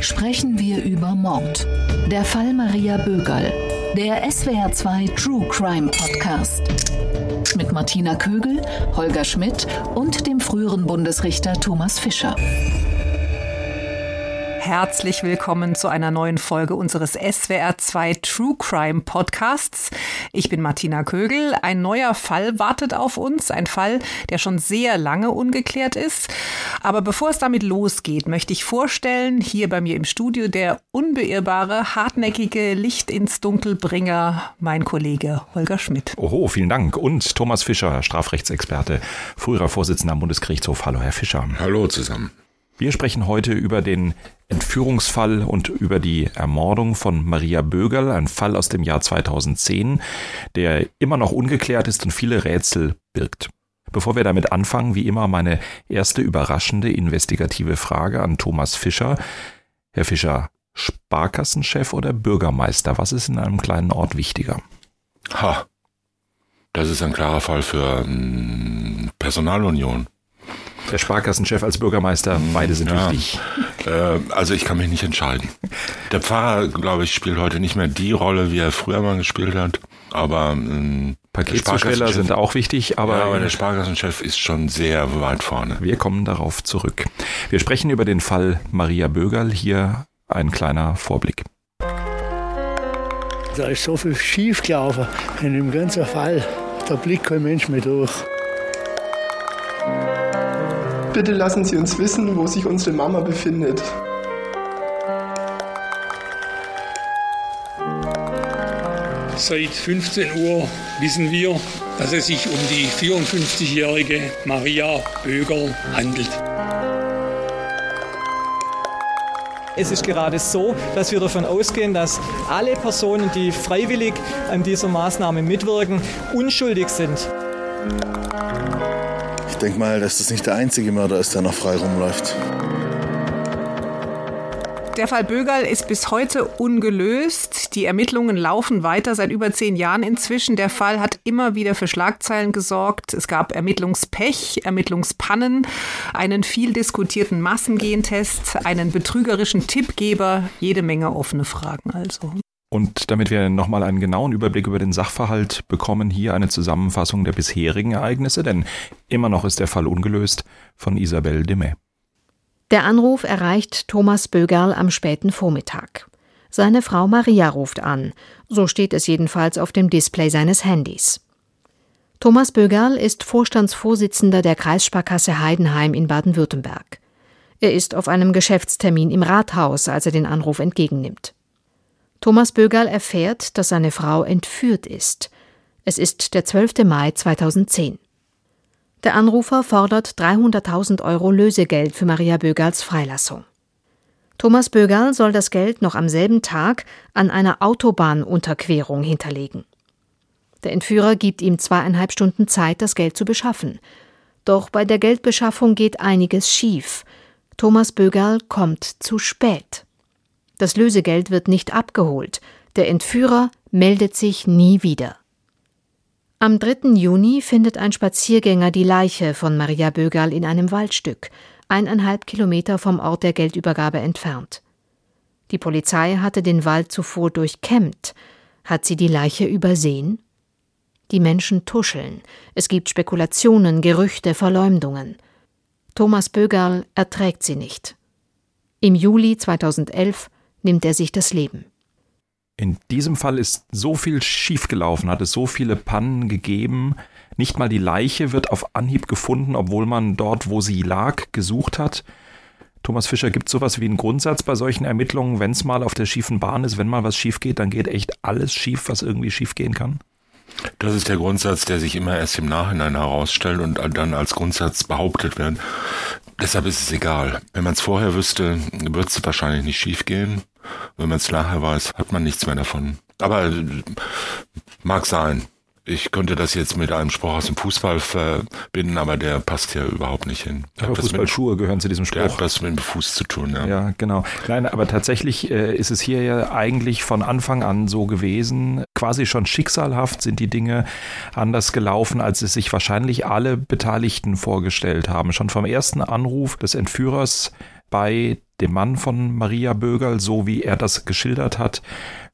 sprechen wir über Mord. Der Fall Maria Bögerl. Der SWR2 True Crime Podcast. Mit Martina Kögel, Holger Schmidt und dem früheren Bundesrichter Thomas Fischer. Herzlich willkommen zu einer neuen Folge unseres SWR2 True Crime Podcasts. Ich bin Martina Kögel. Ein neuer Fall wartet auf uns. Ein Fall, der schon sehr lange ungeklärt ist. Aber bevor es damit losgeht, möchte ich vorstellen, hier bei mir im Studio der unbeirrbare, hartnäckige Licht ins Dunkelbringer, mein Kollege Holger Schmidt. Oho, vielen Dank. Und Thomas Fischer, Strafrechtsexperte, früherer Vorsitzender am Bundesgerichtshof. Hallo, Herr Fischer. Hallo zusammen. Wir sprechen heute über den Entführungsfall und über die Ermordung von Maria Bögerl, ein Fall aus dem Jahr 2010, der immer noch ungeklärt ist und viele Rätsel birgt. Bevor wir damit anfangen, wie immer meine erste überraschende investigative Frage an Thomas Fischer. Herr Fischer, Sparkassenchef oder Bürgermeister, was ist in einem kleinen Ort wichtiger? Ha, das ist ein klarer Fall für ähm, Personalunion der Sparkassenchef als Bürgermeister, beide sind ja. wichtig. Äh, also ich kann mich nicht entscheiden. Der Pfarrer, glaube ich, spielt heute nicht mehr die Rolle, wie er früher mal gespielt hat. Aber ähm, Paketzusteller sind auch wichtig, aber, ja, aber der Sparkassenchef ist schon sehr weit vorne. Wir kommen darauf zurück. Wir sprechen über den Fall Maria Bögerl. Hier ein kleiner Vorblick. Da ist so viel schief gelaufen in dem ganzen Fall. Da blickt kein Mensch mehr durch. Bitte lassen Sie uns wissen, wo sich unsere Mama befindet. Seit 15 Uhr wissen wir, dass es sich um die 54-jährige Maria Böger handelt. Es ist gerade so, dass wir davon ausgehen, dass alle Personen, die freiwillig an dieser Maßnahme mitwirken, unschuldig sind denke mal, dass das nicht der einzige Mörder ist, der noch frei rumläuft. Der Fall Bögerl ist bis heute ungelöst. Die Ermittlungen laufen weiter seit über zehn Jahren inzwischen. Der Fall hat immer wieder für Schlagzeilen gesorgt. Es gab Ermittlungspech, Ermittlungspannen, einen viel diskutierten Massengentest, einen betrügerischen Tippgeber, jede Menge offene Fragen also. Und damit wir nochmal einen genauen Überblick über den Sachverhalt bekommen, hier eine Zusammenfassung der bisherigen Ereignisse, denn immer noch ist der Fall ungelöst von Isabelle Demet. Der Anruf erreicht Thomas Bögerl am späten Vormittag. Seine Frau Maria ruft an, so steht es jedenfalls auf dem Display seines Handys. Thomas Bögerl ist Vorstandsvorsitzender der Kreissparkasse Heidenheim in Baden-Württemberg. Er ist auf einem Geschäftstermin im Rathaus, als er den Anruf entgegennimmt. Thomas Bögerl erfährt, dass seine Frau entführt ist. Es ist der 12. Mai 2010. Der Anrufer fordert 300.000 Euro Lösegeld für Maria Bögerls Freilassung. Thomas Bögerl soll das Geld noch am selben Tag an einer Autobahnunterquerung hinterlegen. Der Entführer gibt ihm zweieinhalb Stunden Zeit, das Geld zu beschaffen. Doch bei der Geldbeschaffung geht einiges schief. Thomas Bögerl kommt zu spät. Das Lösegeld wird nicht abgeholt. Der Entführer meldet sich nie wieder. Am 3. Juni findet ein Spaziergänger die Leiche von Maria Bögerl in einem Waldstück, eineinhalb Kilometer vom Ort der Geldübergabe entfernt. Die Polizei hatte den Wald zuvor durchkämmt. Hat sie die Leiche übersehen? Die Menschen tuscheln. Es gibt Spekulationen, Gerüchte, Verleumdungen. Thomas Bögerl erträgt sie nicht. Im Juli 2011 nimmt er sich das Leben. In diesem Fall ist so viel schiefgelaufen, hat es so viele Pannen gegeben. Nicht mal die Leiche wird auf Anhieb gefunden, obwohl man dort, wo sie lag, gesucht hat. Thomas Fischer, gibt es sowas wie einen Grundsatz bei solchen Ermittlungen, wenn es mal auf der schiefen Bahn ist, wenn mal was schief geht, dann geht echt alles schief, was irgendwie schief gehen kann? Das ist der Grundsatz, der sich immer erst im Nachhinein herausstellt und dann als Grundsatz behauptet wird. Deshalb ist es egal. Wenn man es vorher wüsste, wird es wahrscheinlich nicht schief gehen. Wenn man es nachher weiß, hat man nichts mehr davon. Aber äh, mag sein. Ich könnte das jetzt mit einem Spruch aus dem Fußball verbinden, aber der passt hier überhaupt nicht hin. Aber Fußballschuhe gehören zu diesem Spruch. Der hat was mit dem Fuß zu tun, ja. Ja, genau. Nein, aber tatsächlich äh, ist es hier ja eigentlich von Anfang an so gewesen. Quasi schon schicksalhaft sind die Dinge anders gelaufen, als es sich wahrscheinlich alle Beteiligten vorgestellt haben. Schon vom ersten Anruf des Entführers bei dem Mann von Maria Bögerl, so wie er das geschildert hat.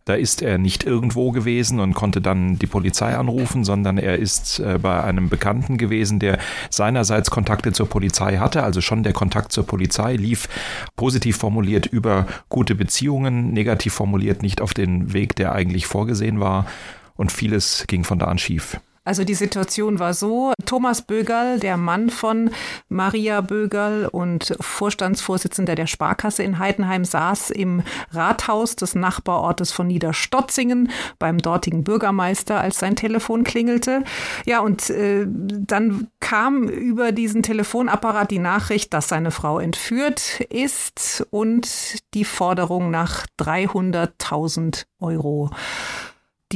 Da ist er nicht irgendwo gewesen und konnte dann die Polizei anrufen, sondern er ist äh, bei einem Bekannten gewesen, der seinerseits Kontakte zur Polizei hatte. Also schon der Kontakt zur Polizei lief positiv formuliert über gute Beziehungen, negativ formuliert nicht auf den Weg, der eigentlich vorgesehen war. Und vieles ging von da an schief. Also die Situation war so, Thomas Bögerl, der Mann von Maria Bögerl und Vorstandsvorsitzender der Sparkasse in Heidenheim, saß im Rathaus des Nachbarortes von Niederstotzingen beim dortigen Bürgermeister, als sein Telefon klingelte. Ja, und äh, dann kam über diesen Telefonapparat die Nachricht, dass seine Frau entführt ist und die Forderung nach 300.000 Euro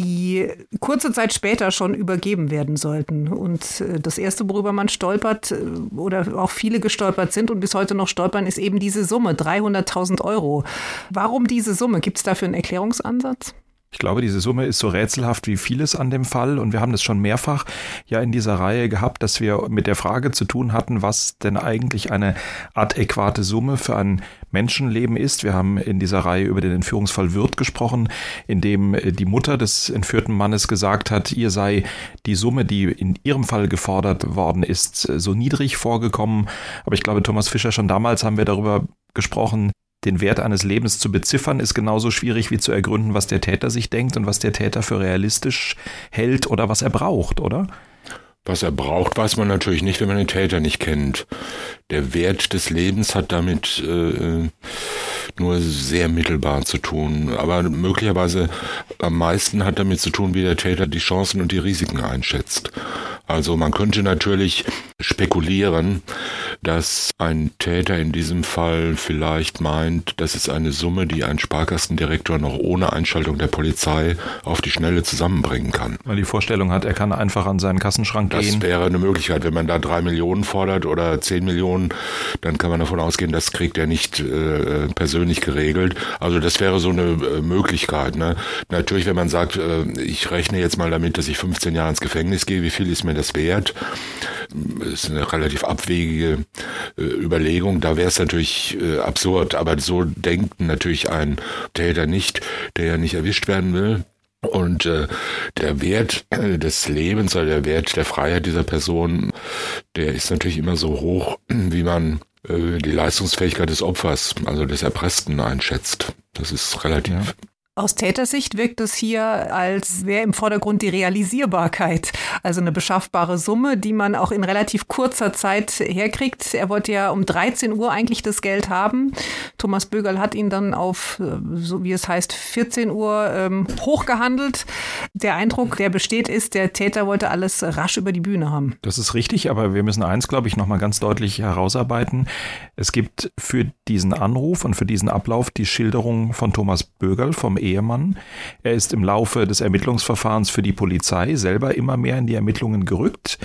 die kurze Zeit später schon übergeben werden sollten. Und äh, das Erste, worüber man stolpert äh, oder auch viele gestolpert sind und bis heute noch stolpern, ist eben diese Summe, 300.000 Euro. Warum diese Summe? Gibt es dafür einen Erklärungsansatz? Ich glaube, diese Summe ist so rätselhaft wie vieles an dem Fall und wir haben das schon mehrfach ja in dieser Reihe gehabt, dass wir mit der Frage zu tun hatten, was denn eigentlich eine adäquate Summe für ein Menschenleben ist. Wir haben in dieser Reihe über den Entführungsfall Wirth gesprochen, in dem äh, die Mutter des entführten Mannes gesagt hat, ihr sei die Summe, die in ihrem Fall gefordert worden ist, so niedrig vorgekommen. Aber ich glaube, Thomas Fischer, schon damals haben wir darüber gesprochen, den Wert eines Lebens zu beziffern, ist genauso schwierig wie zu ergründen, was der Täter sich denkt und was der Täter für realistisch hält oder was er braucht, oder? Was er braucht, weiß man natürlich nicht, wenn man den Täter nicht kennt. Der Wert des Lebens hat damit äh, nur sehr mittelbar zu tun. Aber möglicherweise am meisten hat damit zu tun, wie der Täter die Chancen und die Risiken einschätzt. Also man könnte natürlich spekulieren, dass ein Täter in diesem Fall vielleicht meint, das ist eine Summe, die ein Sparkassendirektor noch ohne Einschaltung der Polizei auf die Schnelle zusammenbringen kann. Weil die Vorstellung hat, er kann einfach an seinen Kassenschrank das gehen. Das wäre eine Möglichkeit. Wenn man da drei Millionen fordert oder zehn Millionen, dann kann man davon ausgehen, das kriegt er nicht äh, persönlich geregelt. Also das wäre so eine äh, Möglichkeit. Ne? Natürlich, wenn man sagt, äh, ich rechne jetzt mal damit, dass ich 15 Jahre ins Gefängnis gehe, wie viel ist mir das wert? Das ist eine relativ abwegige äh, Überlegung. Da wäre es natürlich äh, absurd, aber so denkt natürlich ein Täter nicht, der ja nicht erwischt werden will. Und äh, der Wert äh, des Lebens oder der Wert der Freiheit dieser Person, der ist natürlich immer so hoch, wie man äh, die Leistungsfähigkeit des Opfers, also des Erpressten einschätzt. Das ist relativ ja. Aus Tätersicht wirkt es hier, als wäre im Vordergrund die Realisierbarkeit, also eine beschaffbare Summe, die man auch in relativ kurzer Zeit herkriegt. Er wollte ja um 13 Uhr eigentlich das Geld haben. Thomas Bögerl hat ihn dann auf, äh, so wie es heißt, 14 Uhr ähm, hochgehandelt. Der Eindruck, der besteht, ist, der Täter wollte alles rasch über die Bühne haben. Das ist richtig, aber wir müssen eins, glaube ich, nochmal ganz deutlich herausarbeiten. Es gibt für diesen Anruf und für diesen Ablauf die Schilderung von Thomas Bögerl vom Ehemann. Er ist im Laufe des Ermittlungsverfahrens für die Polizei selber immer mehr in die Ermittlungen gerückt.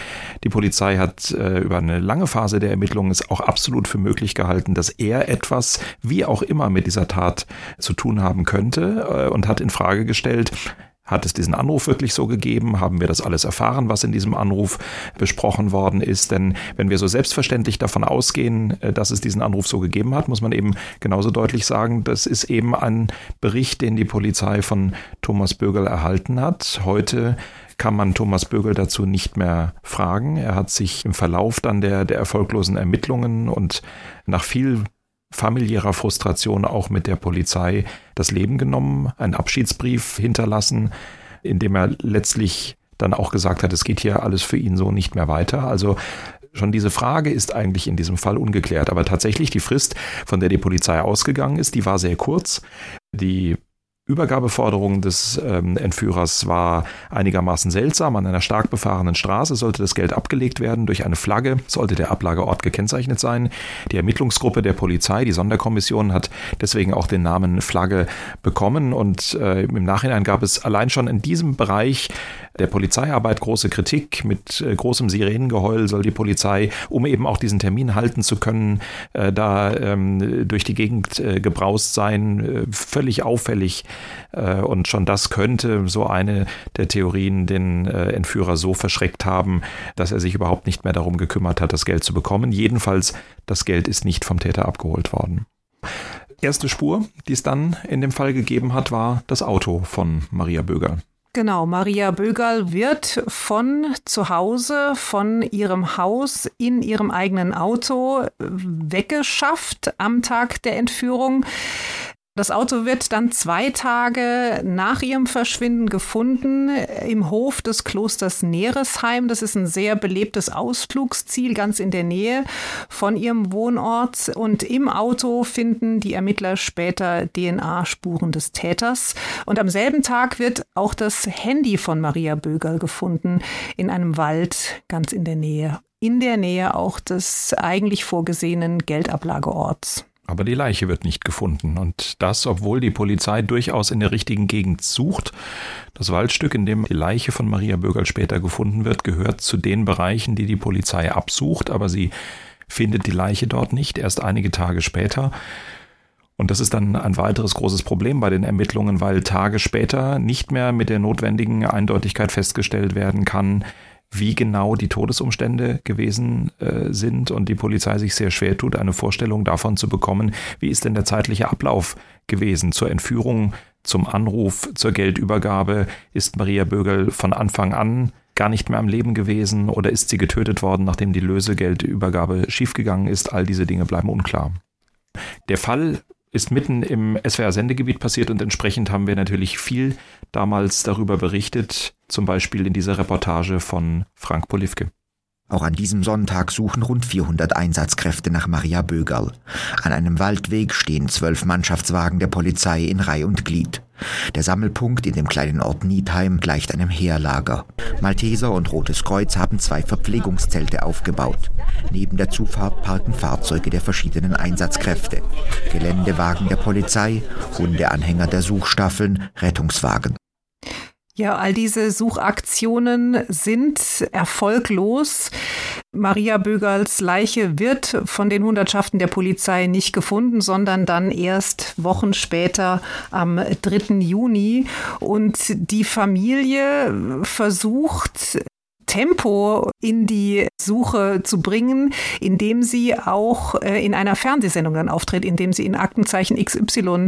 Die Polizei hat äh, über eine lange Phase der Ermittlungen es auch absolut für möglich gehalten, dass er etwas, wie auch immer, mit dieser Tat zu tun haben könnte äh, und hat in Frage gestellt, hat es diesen Anruf wirklich so gegeben? Haben wir das alles erfahren, was in diesem Anruf besprochen worden ist? Denn wenn wir so selbstverständlich davon ausgehen, äh, dass es diesen Anruf so gegeben hat, muss man eben genauso deutlich sagen, das ist eben ein Bericht, den die Polizei von Thomas Bögel erhalten hat. Heute kann man Thomas Bögel dazu nicht mehr fragen. Er hat sich im Verlauf dann der, der erfolglosen Ermittlungen und nach viel familiärer Frustration auch mit der Polizei das Leben genommen, einen Abschiedsbrief hinterlassen, in dem er letztlich dann auch gesagt hat, es geht hier alles für ihn so nicht mehr weiter. Also schon diese Frage ist eigentlich in diesem Fall ungeklärt. Aber tatsächlich die Frist, von der die Polizei ausgegangen ist, die war sehr kurz. Die Übergabeforderung des ähm, Entführers war einigermaßen seltsam. An einer stark befahrenen Straße sollte das Geld abgelegt werden. Durch eine Flagge sollte der Ablageort gekennzeichnet sein. Die Ermittlungsgruppe der Polizei, die Sonderkommission, hat deswegen auch den Namen Flagge bekommen. Und äh, im Nachhinein gab es allein schon in diesem Bereich der Polizeiarbeit große Kritik. Mit äh, großem Sirenengeheul soll die Polizei, um eben auch diesen Termin halten zu können, äh, da ähm, durch die Gegend äh, gebraust sein. Völlig auffällig und schon das könnte so eine der Theorien den Entführer so verschreckt haben, dass er sich überhaupt nicht mehr darum gekümmert hat, das Geld zu bekommen. Jedenfalls, das Geld ist nicht vom Täter abgeholt worden. Erste Spur, die es dann in dem Fall gegeben hat, war das Auto von Maria Böger. Genau, Maria Bögerl wird von zu Hause, von ihrem Haus in ihrem eigenen Auto weggeschafft am Tag der Entführung. Das Auto wird dann zwei Tage nach ihrem Verschwinden gefunden im Hof des Klosters Neresheim. Das ist ein sehr belebtes Ausflugsziel ganz in der Nähe von ihrem Wohnort. Und im Auto finden die Ermittler später DNA-Spuren des Täters. Und am selben Tag wird auch das Handy von Maria Bögerl gefunden in einem Wald ganz in der Nähe. In der Nähe auch des eigentlich vorgesehenen Geldablageorts. Aber die Leiche wird nicht gefunden. Und das, obwohl die Polizei durchaus in der richtigen Gegend sucht. Das Waldstück, in dem die Leiche von Maria Bögerl später gefunden wird, gehört zu den Bereichen, die die Polizei absucht. Aber sie findet die Leiche dort nicht, erst einige Tage später. Und das ist dann ein weiteres großes Problem bei den Ermittlungen, weil Tage später nicht mehr mit der notwendigen Eindeutigkeit festgestellt werden kann, wie genau die Todesumstände gewesen äh, sind und die Polizei sich sehr schwer tut, eine Vorstellung davon zu bekommen, wie ist denn der zeitliche Ablauf gewesen zur Entführung, zum Anruf, zur Geldübergabe. Ist Maria Bögel von Anfang an gar nicht mehr am Leben gewesen oder ist sie getötet worden, nachdem die Lösegeldübergabe schiefgegangen ist? All diese Dinge bleiben unklar. Der Fall ist mitten im SWR-Sendegebiet passiert und entsprechend haben wir natürlich viel damals darüber berichtet, zum Beispiel in dieser Reportage von Frank Polivke. Auch an diesem Sonntag suchen rund 400 Einsatzkräfte nach Maria Bögerl. An einem Waldweg stehen zwölf Mannschaftswagen der Polizei in Reih und Glied. Der Sammelpunkt in dem kleinen Ort Niedheim gleicht einem Heerlager. Malteser und Rotes Kreuz haben zwei Verpflegungszelte aufgebaut. Neben der Zufahrt parken Fahrzeuge der verschiedenen Einsatzkräfte. Geländewagen der Polizei, Hundeanhänger der Suchstaffeln, Rettungswagen. Ja, all diese Suchaktionen sind erfolglos. Maria Bögerls Leiche wird von den Hundertschaften der Polizei nicht gefunden, sondern dann erst Wochen später am 3. Juni. Und die Familie versucht, Tempo in die Suche zu bringen, indem sie auch äh, in einer Fernsehsendung dann auftritt, indem sie in Aktenzeichen XY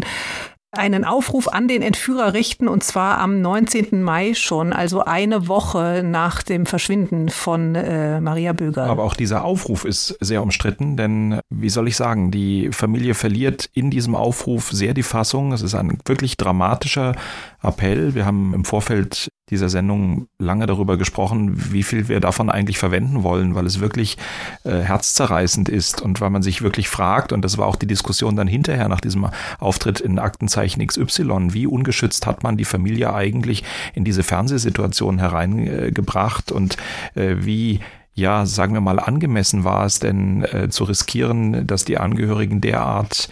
einen Aufruf an den Entführer richten und zwar am 19. Mai schon, also eine Woche nach dem Verschwinden von äh, Maria Böger. Aber auch dieser Aufruf ist sehr umstritten, denn wie soll ich sagen, die Familie verliert in diesem Aufruf sehr die Fassung. Es ist ein wirklich dramatischer Appell. Wir haben im Vorfeld dieser Sendung lange darüber gesprochen, wie viel wir davon eigentlich verwenden wollen, weil es wirklich äh, herzzerreißend ist und weil man sich wirklich fragt, und das war auch die Diskussion dann hinterher nach diesem Auftritt in Aktenzeichen XY, wie ungeschützt hat man die Familie eigentlich in diese Fernsehsituation hereingebracht und äh, wie ja, sagen wir mal, angemessen war es denn äh, zu riskieren, dass die Angehörigen derart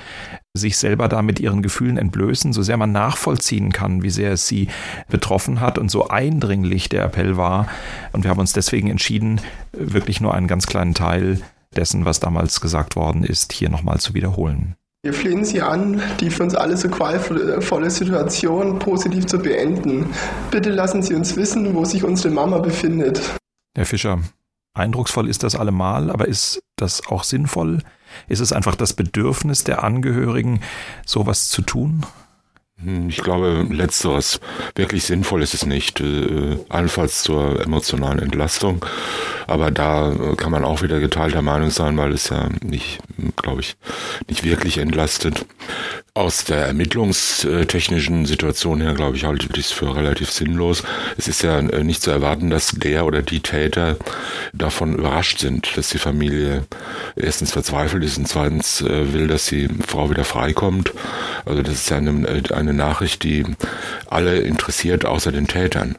sich selber da mit ihren Gefühlen entblößen, so sehr man nachvollziehen kann, wie sehr es sie betroffen hat und so eindringlich der Appell war. Und wir haben uns deswegen entschieden, wirklich nur einen ganz kleinen Teil dessen, was damals gesagt worden ist, hier nochmal zu wiederholen. Wir flehen Sie an, die für uns alle so qualvolle Situation positiv zu beenden. Bitte lassen Sie uns wissen, wo sich unsere Mama befindet. Herr Fischer, eindrucksvoll ist das allemal, aber ist das auch sinnvoll? Ist es einfach das Bedürfnis der Angehörigen, sowas zu tun? Hm, ich glaube, letzteres. Wirklich sinnvoll ist es nicht. Äh, allenfalls zur emotionalen Entlastung. Aber da äh, kann man auch wieder geteilter Meinung sein, weil es ja nicht, glaube ich, nicht wirklich entlastet. Aus der ermittlungstechnischen Situation her, glaube ich, halte ich es für relativ sinnlos. Es ist ja äh, nicht zu erwarten, dass der oder die Täter davon überrascht sind, dass die Familie erstens verzweifelt ist und zweitens äh, will, dass die Frau wieder freikommt. Also das ist ja eine, eine Nachricht, die alle interessiert, außer den Tätern.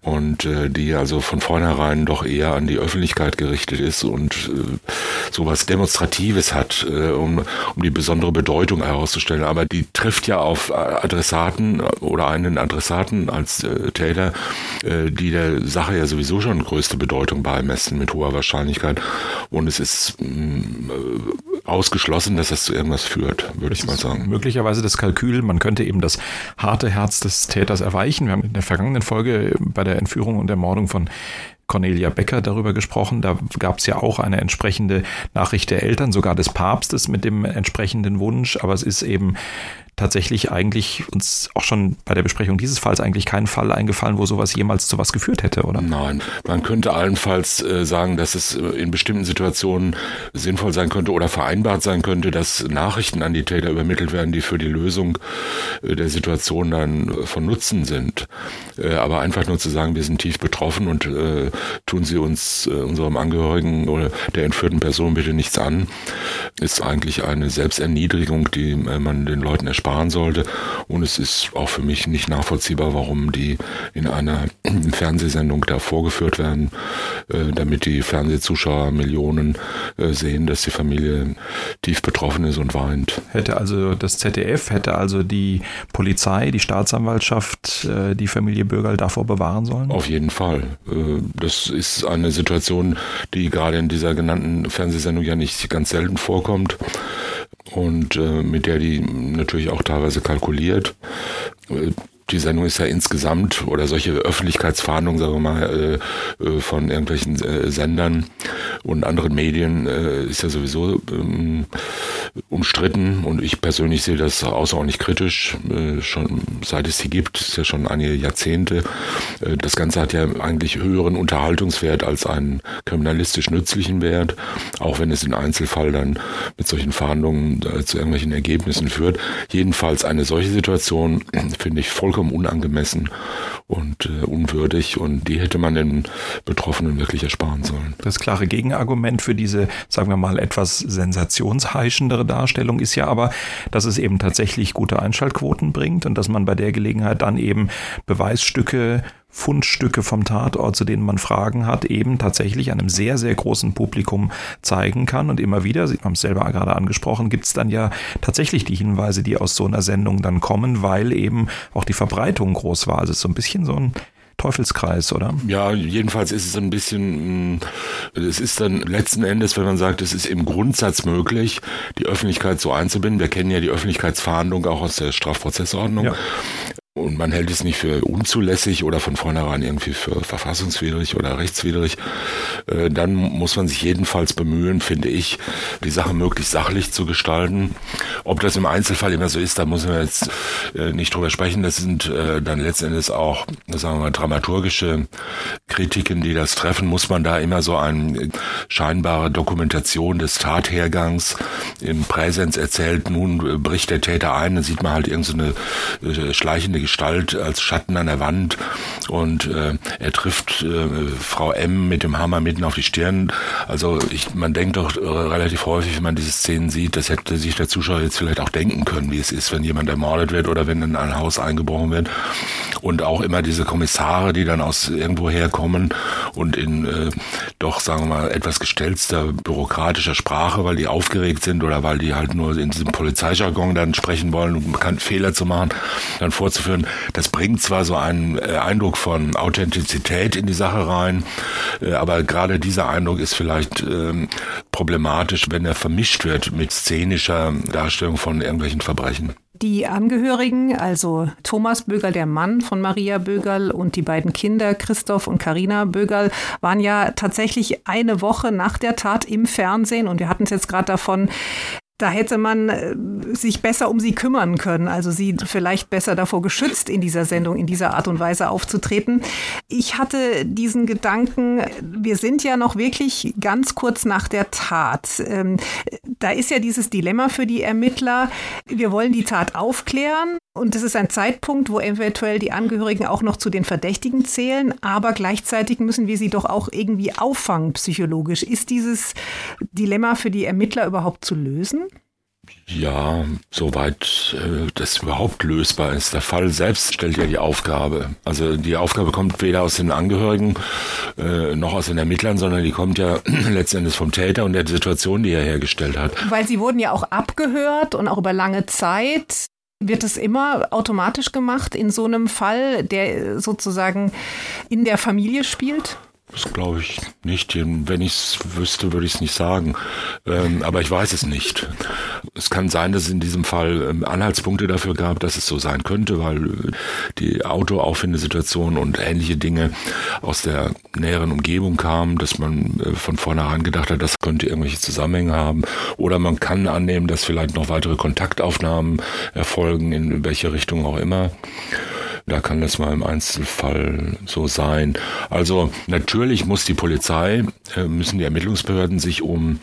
Und äh, die also von vornherein doch eher an die Öffentlichkeit gerichtet ist und äh, sowas Demonstratives hat, äh, um, um die besondere Bedeutung herauszustellen. Aber die trifft ja auf äh, Adressaten oder einen Adressaten als äh, Täter, äh, die der Sache ja sowieso schon größte Bedeutung beimessen mit hoher Wahrscheinlichkeit. Und es ist mh, mm, äh, ausgeschlossen, dass das zu irgendwas führt, würde ich mal sagen. Möglicherweise das Kalkül, man könnte eben das harte Herz des Täters erweichen. Wir haben in der vergangenen Folge bei der Entführung und Ermordung von Cornelia Becker darüber gesprochen. Da gab es ja auch eine entsprechende Nachricht der Eltern, sogar des Papstes mit dem entsprechenden Wunsch. Aber es ist eben tatsächlich eigentlich uns auch schon bei der Besprechung dieses Falls eigentlich kein Fall eingefallen, wo sowas jemals zu was geführt hätte, oder? Nein, man könnte allenfalls äh, sagen, dass es äh, in bestimmten Situationen sinnvoll sein könnte oder vereinbart sein könnte, dass Nachrichten an die Täter übermittelt werden, die für die Lösung äh, der Situation dann von Nutzen sind. Aber einfach nur zu sagen, wir sind tief betroffen und tun Sie uns, unserem Angehörigen oder der entführten Person bitte nichts an, ist eigentlich eine Selbsterniedrigung, die man den Leuten erspart sparen sollte. Und es ist auch für mich nicht nachvollziehbar, warum die in einer Fernsehsendung da vorgeführt werden, äh, damit die Fernsehzuschauer Millionen äh, sehen, dass die Familie tief betroffen ist und weint. Hätte also das ZDF, hätte also die Polizei, die Staatsanwaltschaft äh, die Familie Bürgerl davor bewahren sollen? Auf jeden Fall. Das ist eine Situation, die gerade in dieser genannten Fernsehsendung ja nicht ganz selten vorkommt und äh, mit der die natürlich auch teilweise kalkuliert. Die Sendung ist ja insgesamt oder solche Öffentlichkeitsfahndungen, sagen wir mal, äh, äh, von irgendwelchen äh, Sendern und anderen Medien äh, ist ja sowieso ähm, umstritten und ich persönlich sehe das außerordentlich kritisch, äh, schon seit es sie gibt, ist ja schon einige Jahrzehnte. Äh, das Ganze hat ja eigentlich höheren Unterhaltungswert als einen kriminalistisch nützlichen Wert, auch wenn es im Einzelfall dann mit solchen Fahndungen zu irgendwelchen Ergebnissen führt. Jedenfalls eine solche Situation finde ich vollkommen vollkommen unangemessen und äh, unwürdig und die hätte man den Betroffenen wirklich ersparen sollen. Das klare Gegenargument für diese, sagen wir mal, etwas sensationsheischendere Darstellung ist ja aber, dass es eben tatsächlich gute Einschaltquoten bringt und dass man bei der Gelegenheit dann eben Beweisstücke Fundstücke vom Tatort, zu denen man Fragen hat, eben tatsächlich einem sehr, sehr großen Publikum zeigen kann. Und immer wieder, Sie haben es selber gerade angesprochen, gibt es dann ja tatsächlich die Hinweise, die aus so einer Sendung dann kommen, weil eben auch die Verbreitung groß war. Also es ist so ein bisschen so ein Teufelskreis, oder? Ja, jedenfalls ist es ein bisschen, mm, es ist dann letzten Endes, wenn man sagt, es ist im Grundsatz möglich, die Öffentlichkeit so einzubinden. Wir kennen ja die Öffentlichkeitsverhandlung auch aus der Strafprozessordnung. Ja und man hält es nicht für unzulässig oder von vornherein irgendwie für verfassungswidrig oder rechtswidrig, äh, dann muss man sich jedenfalls bemühen, finde ich, die Sache möglichst sachlich zu gestalten. Ob das im Einzelfall immer so ist, da müssen wir jetzt äh, nicht drüber sprechen. Das sind äh, dann letzten Endes auch, sagen wir mal, dramaturgische Kritiken, die das treffen. Muss man da immer so eine scheinbare Dokumentation des Tathergangs im Präsens erzählt, nun bricht der Täter ein, dann sieht man halt irgendeine so schleichende Gestalt als Schatten an der Wand und äh, er trifft äh, Frau M mit dem Hammer mitten auf die Stirn. Also ich, man denkt doch äh, relativ häufig, wenn man diese Szenen sieht, das hätte sich der Zuschauer jetzt vielleicht auch denken können, wie es ist, wenn jemand ermordet wird oder wenn in ein Haus eingebrochen wird. Und auch immer diese Kommissare, die dann aus irgendwo herkommen und in äh, doch, sagen wir mal, etwas gestellter bürokratischer Sprache, weil die aufgeregt sind oder weil die halt nur in diesem Polizeijargon dann sprechen wollen, um keinen Fehler zu machen, dann vorzuführen, führen. Das bringt zwar so einen äh, Eindruck von Authentizität in die Sache rein, äh, aber gerade dieser Eindruck ist vielleicht ähm, problematisch, wenn er vermischt wird mit szenischer Darstellung von irgendwelchen Verbrechen. Die Angehörigen, also Thomas Bögerl, der Mann von Maria Bögerl und die beiden Kinder, Christoph und Karina Bögerl, waren ja tatsächlich eine Woche nach der Tat im Fernsehen. Und wir hatten es jetzt gerade davon, da hätte man äh, sich besser um sie kümmern können, also sie vielleicht besser davor geschützt, in dieser Sendung in dieser Art und Weise aufzutreten. Ich hatte diesen Gedanken, wir sind ja noch wirklich ganz kurz nach der Tat. Ähm, da ist ja dieses Dilemma für die Ermittler, wir wollen die Tat aufklären, und das ist ein Zeitpunkt, wo eventuell die Angehörigen auch noch zu den Verdächtigen zählen, aber gleichzeitig müssen wir sie doch auch irgendwie auffangen psychologisch. Ist dieses Dilemma für die Ermittler überhaupt zu lösen? Ja, soweit äh, das überhaupt lösbar ist. Der Fall selbst stellt ja die Aufgabe. Also die Aufgabe kommt weder aus den Angehörigen äh, noch aus den Ermittlern, sondern die kommt ja letztendlich vom Täter und der Situation, die er hergestellt hat. Weil sie wurden ja auch abgehört und auch über lange Zeit. Wird es immer automatisch gemacht in so einem Fall, der sozusagen in der Familie spielt? Das glaube ich nicht. Wenn ich es wüsste, würde ich es nicht sagen. Ähm, aber ich weiß es nicht. Es kann sein, dass es in diesem Fall ähm, Anhaltspunkte dafür gab, dass es so sein könnte, weil äh, die Autoauffindesituation und ähnliche Dinge aus der näheren Umgebung kamen, dass man äh, von vornherein gedacht hat, das könnte irgendwelche Zusammenhänge haben. Oder man kann annehmen, dass vielleicht noch weitere Kontaktaufnahmen erfolgen, in welche Richtung auch immer. Da kann das mal im Einzelfall so sein. Also natürlich muss die Polizei, äh, müssen die Ermittlungsbehörden sich um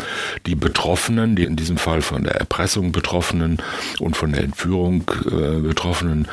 die Betroffenen, die in diesem Fall von der Erpressung Betroffenen und von der Entführung äh, Betroffenen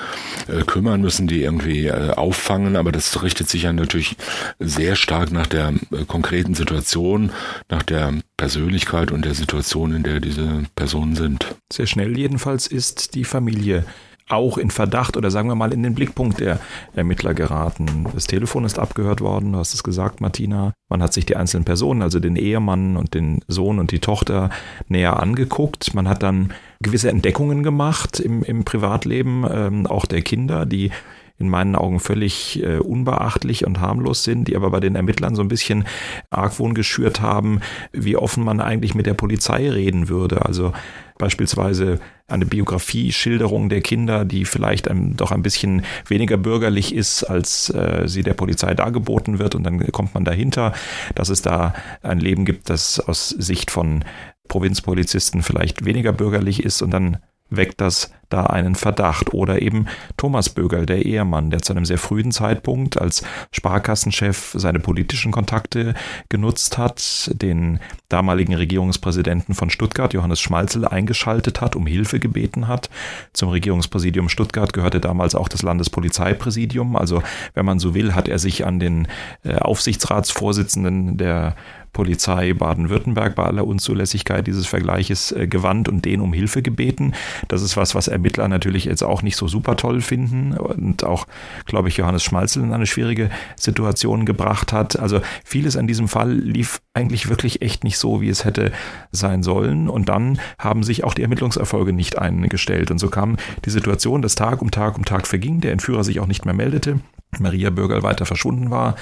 äh, kümmern, müssen die irgendwie auffangen. Aber das richtet sich ja natürlich sehr stark nach der konkreten Situation, nach der Persönlichkeit und der Situation, in der diese Personen sind. Sehr schnell jedenfalls ist die Familie auch in Verdacht oder sagen wir mal in den Blickpunkt der Ermittler geraten. Das Telefon ist abgehört worden, du hast es gesagt, Martina. Man hat sich die einzelnen Personen, also den Ehemann und den Sohn und die Tochter näher angeguckt. Man hat dann gewisse Entdeckungen gemacht im, im Privatleben, ähm, auch der Kinder, die in meinen Augen völlig äh, unbeachtlich und harmlos sind, die aber bei den Ermittlern so ein bisschen Argwohn geschürt haben, wie offen man eigentlich mit der Polizei reden würde. Also beispielsweise eine Biografie, Schilderung der Kinder, die vielleicht ein, doch ein bisschen weniger bürgerlich ist, als äh, sie der Polizei dargeboten wird. Und dann kommt man dahinter, dass es da ein Leben gibt, das aus Sicht von Provinzpolizisten vielleicht weniger bürgerlich ist. Und dann weckt das da einen Verdacht. Oder eben Thomas Bögerl, der Ehemann, der zu einem sehr frühen Zeitpunkt als Sparkassenchef seine politischen Kontakte genutzt hat, den damaligen Regierungspräsidenten von Stuttgart, Johannes Schmalzel, eingeschaltet hat, um Hilfe gebeten hat. Zum Regierungspräsidium Stuttgart gehörte damals auch das Landespolizeipräsidium. Also, wenn man so will, hat er sich an den äh, Aufsichtsratsvorsitzenden der Polizei Baden-Württemberg bei aller Unzulässigkeit dieses Vergleiches äh, gewandt und den um Hilfe gebeten. Das ist was, was Ermittler natürlich jetzt auch nicht so super toll finden und auch, glaube ich, Johannes Schmalzel in eine schwierige Situation gebracht hat. Also vieles an diesem Fall lief eigentlich wirklich echt nicht so, wie es hätte sein sollen. Und dann haben sich auch die Ermittlungserfolge nicht eingestellt. Und so kam die Situation, dass Tag um Tag um Tag verging, der Entführer sich auch nicht mehr meldete, Maria Bürgerl weiter verschwunden war.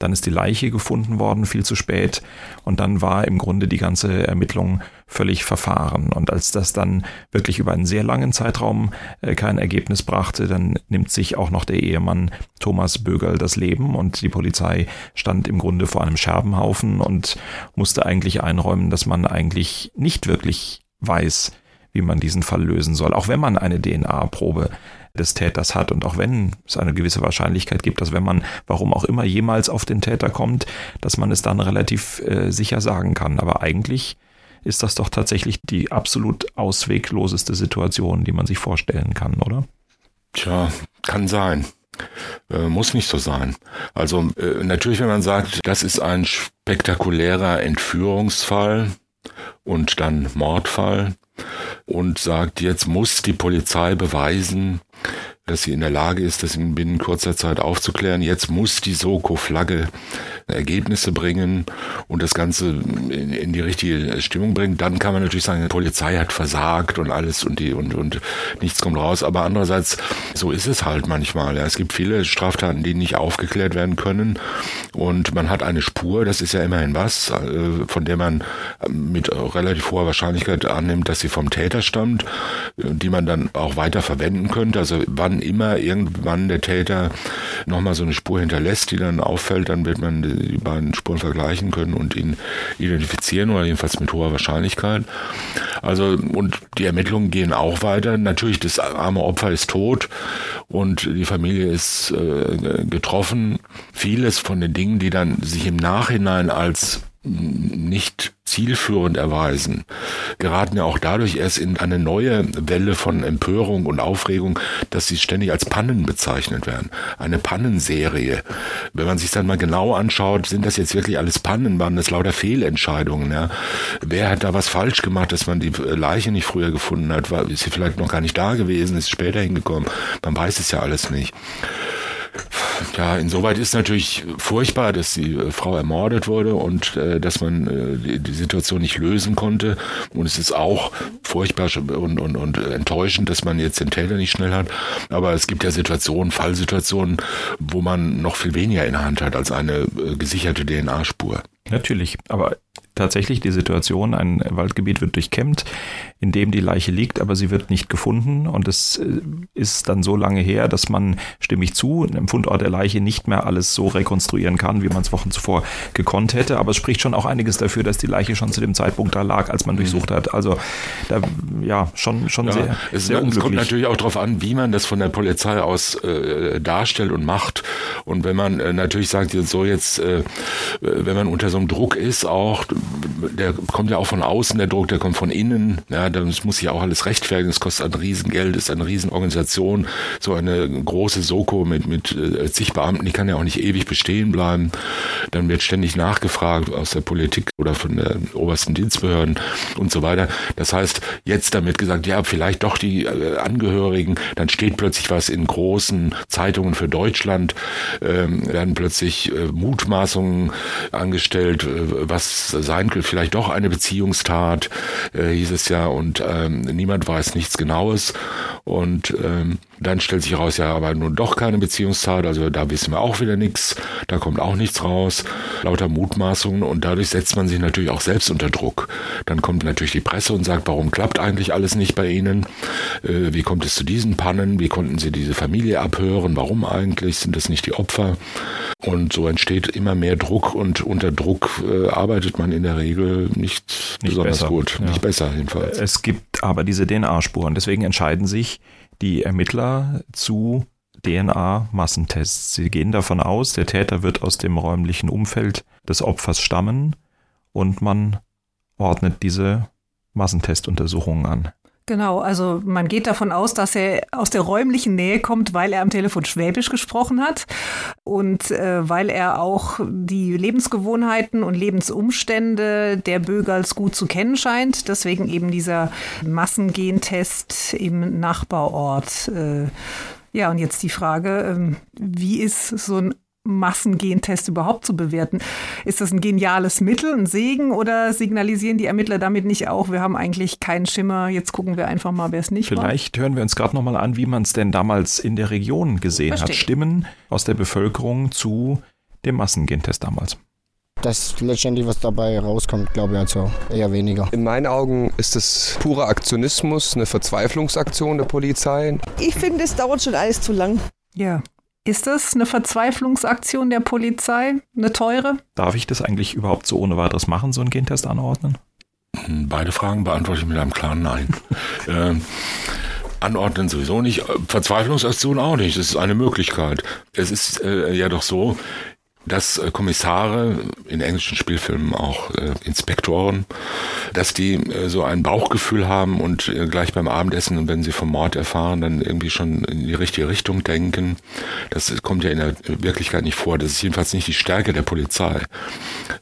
Dann ist die Leiche gefunden worden, viel zu spät. Und dann war im Grunde die ganze Ermittlung völlig verfahren. Und als das dann wirklich über einen sehr langen Zeitraum äh, kein Ergebnis brachte, dann nimmt sich auch noch der Ehemann Thomas Bögerl das Leben und die Polizei stand im Grunde vor einem Scherbenhaufen und musste eigentlich einräumen, dass man eigentlich nicht wirklich weiß, wie man diesen Fall lösen soll. Auch wenn man eine DNA-Probe des Täters hat. Und auch wenn es eine gewisse Wahrscheinlichkeit gibt, dass wenn man, warum auch immer, jemals auf den Täter kommt, dass man es dann relativ äh, sicher sagen kann. Aber eigentlich ist das doch tatsächlich die absolut auswegloseste Situation, die man sich vorstellen kann, oder? Tja, kann sein. Äh, muss nicht so sein. Also äh, natürlich, wenn man sagt, das ist ein spektakulärer Entführungsfall und dann Mordfall und sagt, jetzt muss die Polizei beweisen, dass sie in der Lage ist, das in binnen kurzer Zeit aufzuklären. Jetzt muss die Soko-Flagge Ergebnisse bringen und das Ganze in, in, die richtige Stimmung bringen. Dann kann man natürlich sagen, die Polizei hat versagt und alles und die und, und nichts kommt raus. Aber andererseits, so ist es halt manchmal. Ja. Es gibt viele Straftaten, die nicht aufgeklärt werden können und man hat eine Spur, das ist ja immerhin was, äh, von der man mit relativ hoher Wahrscheinlichkeit annimmt, dass sie vom Täter stammt, die man dann auch weiter verwenden könnte. Also wann immer irgendwann der Täter nochmal so eine Spur hinterlässt, die dann auffällt, dann wird man die beiden Spuren vergleichen können und ihn identifizieren oder jedenfalls mit hoher Wahrscheinlichkeit. Also, und die Ermittlungen gehen auch weiter. Natürlich, das arme Opfer ist tot und die Familie ist äh, getroffen. Vieles von den Dingen, die dann sich im Nachhinein als nicht zielführend erweisen, geraten ja auch dadurch erst in eine neue Welle von Empörung und Aufregung, dass sie ständig als Pannen bezeichnet werden. Eine Pannenserie. Wenn man sich dann mal genau anschaut, sind das jetzt wirklich alles Pannen, waren das lauter Fehlentscheidungen. Ja? Wer hat da was falsch gemacht, dass man die Leiche nicht früher gefunden hat? War, ist sie vielleicht noch gar nicht da gewesen, ist später hingekommen? Man weiß es ja alles nicht Ja, insoweit ist natürlich furchtbar, dass die äh, Frau ermordet wurde und äh, dass man äh, die, die, Situation nicht lösen konnte. Und es ist auch furchtbar und, und, und enttäuschend, dass man jetzt den Täter nicht schnell hat. Aber es gibt ja Situationen, Fallsituationen, wo man noch viel weniger in der Hand hat als eine äh, gesicherte DNA-Spur. Natürlich, aber tatsächlich die Situation, ein Waldgebiet wird durchkämmt, in dem die Leiche liegt, aber sie wird nicht gefunden und es äh, ist dann so lange her, dass man, stimme ich zu, im Fundort der Leiche nicht mehr alles so rekonstruieren kann, wie man es Wochen zuvor gekonnt hätte, aber es spricht schon auch einiges dafür, dass die Leiche schon zu dem Zeitpunkt da lag, als man durchsucht hat. Also da, ja, schon, schon ja, sehr, es, sehr unglücklich. Es kommt natürlich auch darauf an, wie man das von der Polizei aus äh, darstellt und macht und wenn man äh, natürlich sagt, so jetzt, äh, wenn man unter so einem Druck ist auch, der kommt ja auch von außen, der Druck, der kommt von innen. Ja, das muss sich auch alles rechtfertigen. Das kostet ein Riesengeld, ist eine Riesenorganisation. So eine große Soko mit, mit äh, zig Beamten, die kann ja auch nicht ewig bestehen bleiben. Dann wird ständig nachgefragt aus der Politik oder von den obersten Dienstbehörden und so weiter. Das heißt, jetzt damit gesagt, ja, vielleicht doch die äh, Angehörigen, dann steht plötzlich was in großen Zeitungen für Deutschland, ähm, werden plötzlich äh, Mutmaßungen angestellt, äh, was sein vielleicht doch eine Beziehungstat, äh, hieß es ja, und ähm, niemand weiß nichts Genaues. Und ähm, dann stellt sich heraus, ja, aber nun doch keine Beziehungstat, also da wissen wir auch wieder nichts, da kommt auch nichts raus, lauter Mutmaßungen und dadurch setzt man sich natürlich auch selbst unter Druck. Dann kommt natürlich die Presse und sagt, warum klappt eigentlich alles nicht bei Ihnen? Äh, wie kommt es zu diesen Pannen? Wie konnten Sie diese Familie abhören? Warum eigentlich? Sind das nicht die Opfer? Und so entsteht immer mehr Druck und unter Druck äh, arbeitet man in der Regel nicht, nicht besonders besser. gut. Ja. Nicht besser jedenfalls. Es gibt aber diese DNA-Spuren. Deswegen entscheiden sich die Ermittler zu DNA-Massentests. Sie gehen davon aus, der Täter wird aus dem räumlichen Umfeld des Opfers stammen und man ordnet diese Massentestuntersuchungen an. Genau, also man geht davon aus, dass er aus der räumlichen Nähe kommt, weil er am Telefon Schwäbisch gesprochen hat und äh, weil er auch die Lebensgewohnheiten und Lebensumstände der Bögals gut zu kennen scheint. Deswegen eben dieser Massengentest im Nachbarort. Äh, ja, und jetzt die Frage, ähm, wie ist so ein Massengentest überhaupt zu bewerten. Ist das ein geniales Mittel, ein Segen oder signalisieren die Ermittler damit nicht auch, wir haben eigentlich keinen Schimmer, jetzt gucken wir einfach mal, wer es nicht Vielleicht war? hören wir uns gerade nochmal an, wie man es denn damals in der Region gesehen Verstehe. hat. Stimmen aus der Bevölkerung zu dem Massengentest damals. Das letztendlich, was dabei rauskommt, glaube ich also eher weniger. In meinen Augen ist es purer Aktionismus, eine Verzweiflungsaktion der Polizei. Ich finde, es dauert schon alles zu lang. Ja, ist das eine Verzweiflungsaktion der Polizei, eine teure? Darf ich das eigentlich überhaupt so ohne weiteres machen, so einen Gentest anordnen? Hm, beide Fragen beantworte ich mit einem klaren Nein. ähm, anordnen sowieso nicht, Verzweiflungsaktion auch nicht. Das ist eine Möglichkeit. Es ist äh, ja doch so, dass äh, Kommissare in englischen Spielfilmen auch äh, Inspektoren, dass die äh, so ein Bauchgefühl haben und äh, gleich beim Abendessen, wenn sie vom Mord erfahren, dann irgendwie schon in die richtige Richtung denken. Das kommt ja in der Wirklichkeit nicht vor. Das ist jedenfalls nicht die Stärke der Polizei.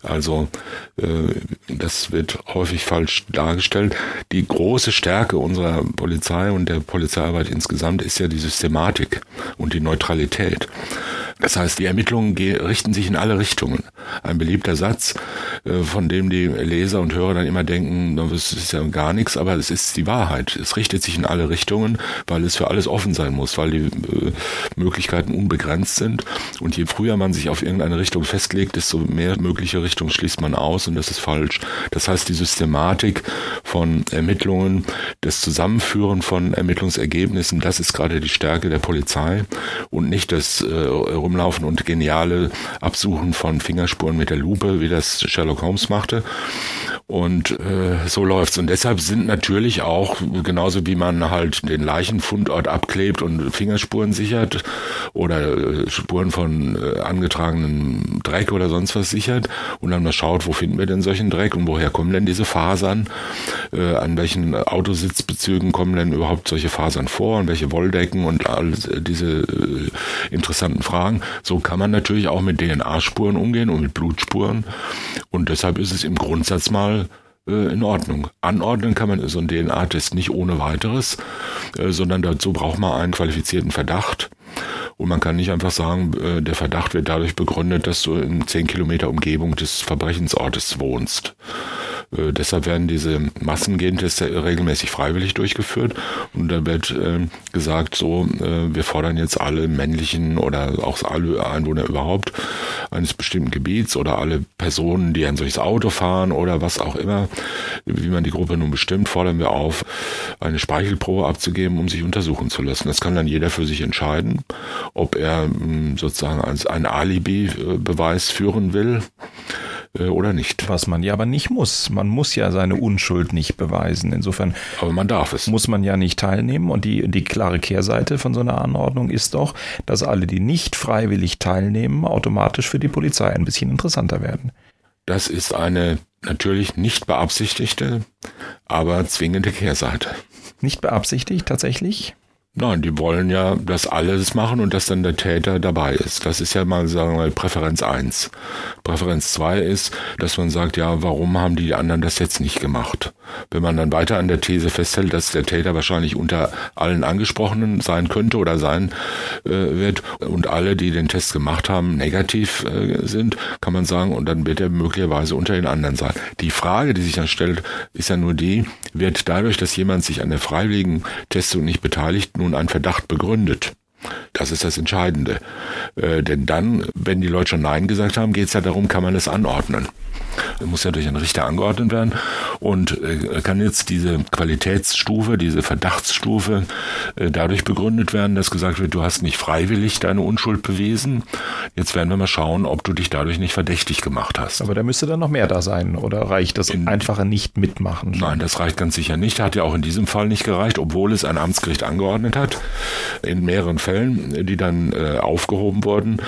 Also äh, das wird häufig falsch dargestellt. Die große Stärke unserer Polizei und der Polizeiarbeit insgesamt ist ja die Systematik und die Neutralität. Das heißt, die Ermittlungen richten sich in alle Richtungen. Ein beliebter Satz, von dem die Leser und Hörer dann immer denken, das ist ja gar nichts, aber es ist die Wahrheit. Es richtet sich in alle Richtungen, weil es für alles offen sein muss, weil die äh, Möglichkeiten unbegrenzt sind. Und je früher man sich auf irgendeine Richtung festlegt, desto mehr mögliche Richtungen schließt man aus und das ist falsch. Das heißt, die Systematik von Ermittlungen, das Zusammenführen von Ermittlungsergebnissen, das ist gerade die Stärke der Polizei und nicht das äh, rumlaufen und geniale Absuchen von Fingerspuren mit der Lupe, wie das Sherlock Holmes machte. Und äh, so läuft's. Und deshalb sind natürlich auch, genauso wie man halt den Leichenfundort abklebt und Fingerspuren sichert oder äh, Spuren von äh, angetragenem Dreck oder sonst was sichert und dann mal schaut, wo finden wir denn solchen Dreck und woher kommen denn diese Fasern, an welchen Autositzbezügen kommen denn überhaupt solche Fasern vor und welche Wolldecken und all diese interessanten Fragen. So kann man natürlich auch mit DNA-Spuren umgehen und mit Blutspuren. Und deshalb ist es im Grundsatz mal äh, in Ordnung. Anordnen kann man so einen DNA-Test nicht ohne weiteres, äh, sondern dazu braucht man einen qualifizierten Verdacht. Und man kann nicht einfach sagen, äh, der Verdacht wird dadurch begründet, dass du in zehn Kilometer Umgebung des Verbrechensortes wohnst. Äh, deshalb werden diese Massengentests regelmäßig freiwillig durchgeführt und da wird äh, gesagt, so, äh, wir fordern jetzt alle männlichen oder auch alle Einwohner überhaupt eines bestimmten Gebiets oder alle Personen, die ein solches Auto fahren oder was auch immer, wie man die Gruppe nun bestimmt, fordern wir auf, eine Speichelprobe abzugeben, um sich untersuchen zu lassen. Das kann dann jeder für sich entscheiden, ob er hm, sozusagen als ein Alibi-Beweis führen will äh, oder nicht. Was man ja aber nicht muss. Man muss ja seine Unschuld nicht beweisen. Insofern aber man darf es. muss man ja nicht teilnehmen. Und die, die klare Kehrseite von so einer Anordnung ist doch, dass alle, die nicht freiwillig teilnehmen, automatisch für die Polizei ein bisschen interessanter werden. Das ist eine natürlich nicht beabsichtigte, aber zwingende Kehrseite. Nicht beabsichtigt tatsächlich? Nein, die wollen ja, dass alle das machen und dass dann der Täter dabei ist. Das ist ja mal, sagen wir mal, Präferenz eins. Präferenz zwei ist, dass man sagt, ja, warum haben die anderen das jetzt nicht gemacht? Wenn man dann weiter an der These festhält, dass der Täter wahrscheinlich unter allen Angesprochenen sein könnte oder sein äh, wird und alle, die den Test gemacht haben, negativ äh, sind, kann man sagen, und dann wird er möglicherweise unter den anderen sein. Die Frage, die sich dann stellt, ist ja nur die, wird dadurch, dass jemand sich an der freiwilligen Testung nicht beteiligt, nun ein Verdacht begründet. Das ist das Entscheidende. Äh, denn dann, wenn die Leute schon Nein gesagt haben, geht es ja darum, kann man es anordnen. Das muss ja durch einen Richter angeordnet werden und äh, kann jetzt diese Qualitätsstufe, diese Verdachtsstufe äh, dadurch begründet werden, dass gesagt wird, du hast nicht freiwillig deine Unschuld bewiesen. Jetzt werden wir mal schauen, ob du dich dadurch nicht verdächtig gemacht hast. Aber da müsste dann noch mehr da sein oder reicht das in, einfache nicht mitmachen? Schon? Nein, das reicht ganz sicher nicht. Hat ja auch in diesem Fall nicht gereicht, obwohl es ein Amtsgericht angeordnet hat. In mehreren Fällen, die dann äh, aufgehoben wurden.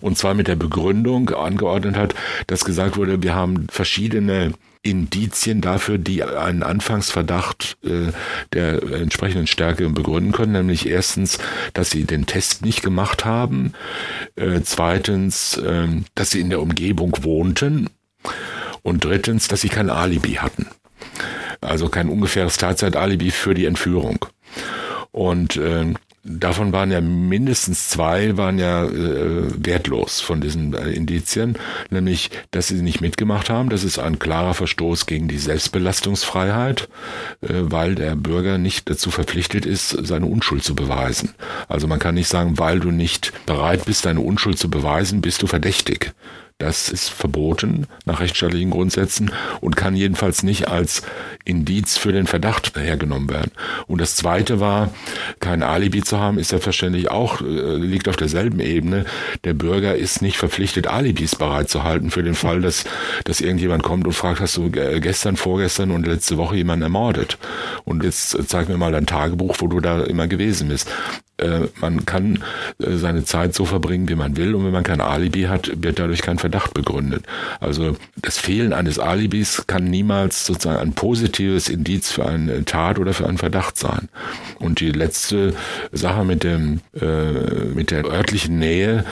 Und zwar mit der Begründung angeordnet hat, dass gesagt wurde, wir haben verschiedene Indizien dafür, die einen Anfangsverdacht äh, der entsprechenden Stärke begründen können, nämlich erstens, dass sie den Test nicht gemacht haben, äh, zweitens, äh, dass sie in der Umgebung wohnten und drittens, dass sie kein Alibi hatten. Also kein ungefähres Tatzeit-Alibi für die Entführung. Und äh, Davon waren ja mindestens zwei waren ja äh, wertlos von diesen äh, Indizien, nämlich, dass sie nicht mitgemacht haben. Das ist ein klarer Verstoß gegen die Selbstbelastungsfreiheit, äh, weil der Bürger nicht dazu verpflichtet ist, seine Unschuld zu beweisen. Also man kann nicht sagen, weil du nicht bereit bist, deine Unschuld zu beweisen, bist du verdächtig. Das ist verboten nach rechtsstaatlichen Grundsätzen und kann jedenfalls nicht als Indiz für den Verdacht hergenommen werden. Und das Zweite war, kein Alibi zu haben, ist selbstverständlich auch, äh, liegt auf derselben Ebene. Der Bürger ist nicht verpflichtet, Alibis bereitzuhalten für den Fall, dass, dass irgendjemand kommt und fragt, hast du gestern, vorgestern und letzte Woche jemanden ermordet? Und jetzt zeig mir mal dein Tagebuch, wo du da immer gewesen bist. Äh, man kann äh, seine Zeit so verbringen, wie man will. Und wenn man kein Alibi hat, wird dadurch kein Verdacht begründet. Also das Fehlen eines Alibis kann niemals sozusagen ein positives Indiz für eine Tat oder für einen Verdacht sein. Und die letzte Sache mit dem äh, mit der örtlichen Nähe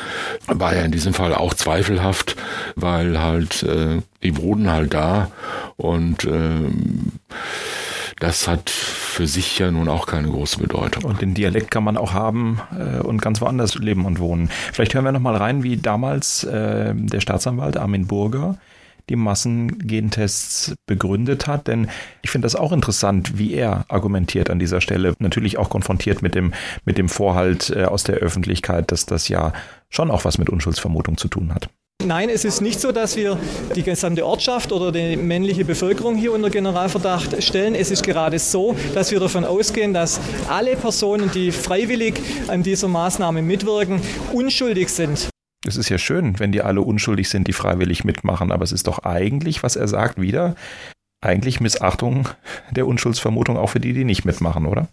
war ja in diesem Fall auch zweifelhaft, weil halt äh, die wohnen halt da und äh, das hat für sich ja nun auch keine große Bedeutung. Und den Dialekt kann man auch haben äh, und ganz woanders leben und wohnen. Vielleicht hören wir noch mal rein, wie damals äh, der Staatsanwalt Armin Burger die Massengentests begründet hat. Denn ich finde das auch interessant, wie er argumentiert an dieser Stelle. Natürlich auch konfrontiert mit dem, mit dem Vorhalt äh, aus der Öffentlichkeit, dass das ja schon auch was mit Unschuldsvermutung zu tun hat. Nein, es ist nicht so, dass wir die gesamte Ortschaft oder die männliche Bevölkerung hier unter Generalverdacht stellen. Es ist gerade so, dass wir davon ausgehen, dass alle Personen, die freiwillig an dieser Maßnahme mitwirken, unschuldig sind. Es ist ja schön, wenn die alle unschuldig sind, die freiwillig mitmachen, aber es ist doch eigentlich, was er sagt, wieder eigentlich Missachtung der Unschuldsvermutung auch für die, die nicht mitmachen, oder?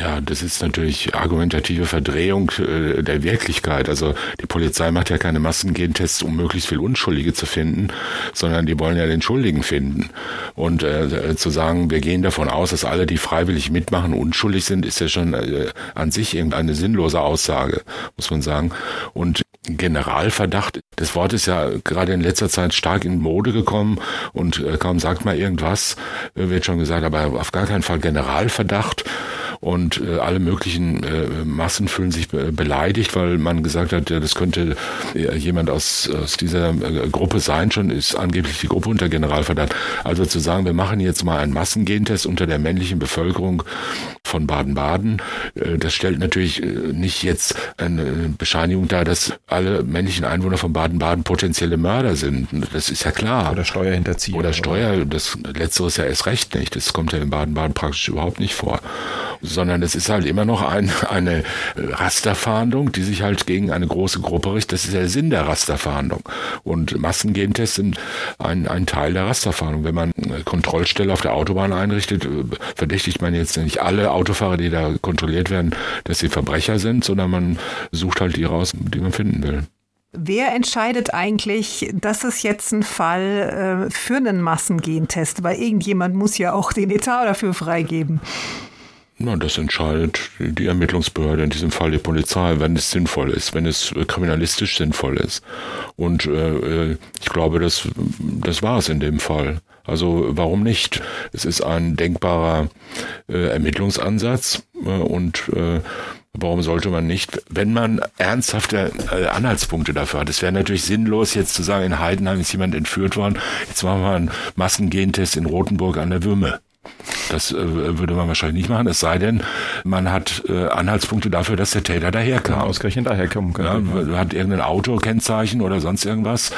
Ja, das ist natürlich argumentative Verdrehung äh, der Wirklichkeit. Also die Polizei macht ja keine Massengentests, um möglichst viel Unschuldige zu finden, sondern die wollen ja den Schuldigen finden. Und äh, zu sagen, wir gehen davon aus, dass alle, die freiwillig mitmachen, unschuldig sind, ist ja schon äh, an sich irgendeine sinnlose Aussage, muss man sagen. Und Generalverdacht, das Wort ist ja gerade in letzter Zeit stark in Mode gekommen und äh, kaum sagt man irgendwas, äh, wird schon gesagt, aber auf gar keinen Fall Generalverdacht. Und äh, alle möglichen äh, Massen fühlen sich beleidigt, weil man gesagt hat, ja, das könnte jemand aus, aus dieser Gruppe sein, schon ist angeblich die Gruppe unter Generalverdacht. Also zu sagen, wir machen jetzt mal einen Massengentest unter der männlichen Bevölkerung von Baden-Baden, das stellt natürlich nicht jetzt eine Bescheinigung dar, dass alle männlichen Einwohner von Baden-Baden potenzielle Mörder sind. Das ist ja klar. Oder Steuerhinterziehung. Oder Steuer, das letztere ist ja erst recht nicht. Das kommt ja in Baden-Baden praktisch überhaupt nicht vor. Sondern es ist halt immer noch ein, eine Rasterfahndung, die sich halt gegen eine große Gruppe richtet. Das ist der Sinn der Rasterfahndung. Und Massengentests sind ein, ein Teil der Rasterfahndung. Wenn man eine Kontrollstelle auf der Autobahn einrichtet, verdächtigt man jetzt nicht alle Autofahrer, die da kontrolliert werden, dass sie Verbrecher sind, sondern man sucht halt die raus, die man finden will. Wer entscheidet eigentlich, das ist jetzt ein Fall äh, für einen Massengentest? Weil irgendjemand muss ja auch den Etat dafür freigeben. Na, das entscheidet die Ermittlungsbehörde, in diesem Fall die Polizei, wenn es sinnvoll ist, wenn es kriminalistisch sinnvoll ist. Und äh, äh ich glaube, das, das war es in dem Fall. Also warum nicht? Es ist ein denkbarer äh, Ermittlungsansatz äh, und äh, Warum sollte man nicht, wenn man ernsthafte äh, Anhaltspunkte dafür hat? Es wäre natürlich sinnlos, jetzt zu sagen, in Heidenheim ist jemand entführt worden, jetzt machen wir einen Massengentest in Rothenburg an der Würme. Das äh, würde man wahrscheinlich nicht machen, es sei denn, man hat äh, Anhaltspunkte dafür, dass der Täter daherkam. Ja, ausgerechnet daherkommen könnte. Ja, hat irgendein Autokennzeichen oder sonst irgendwas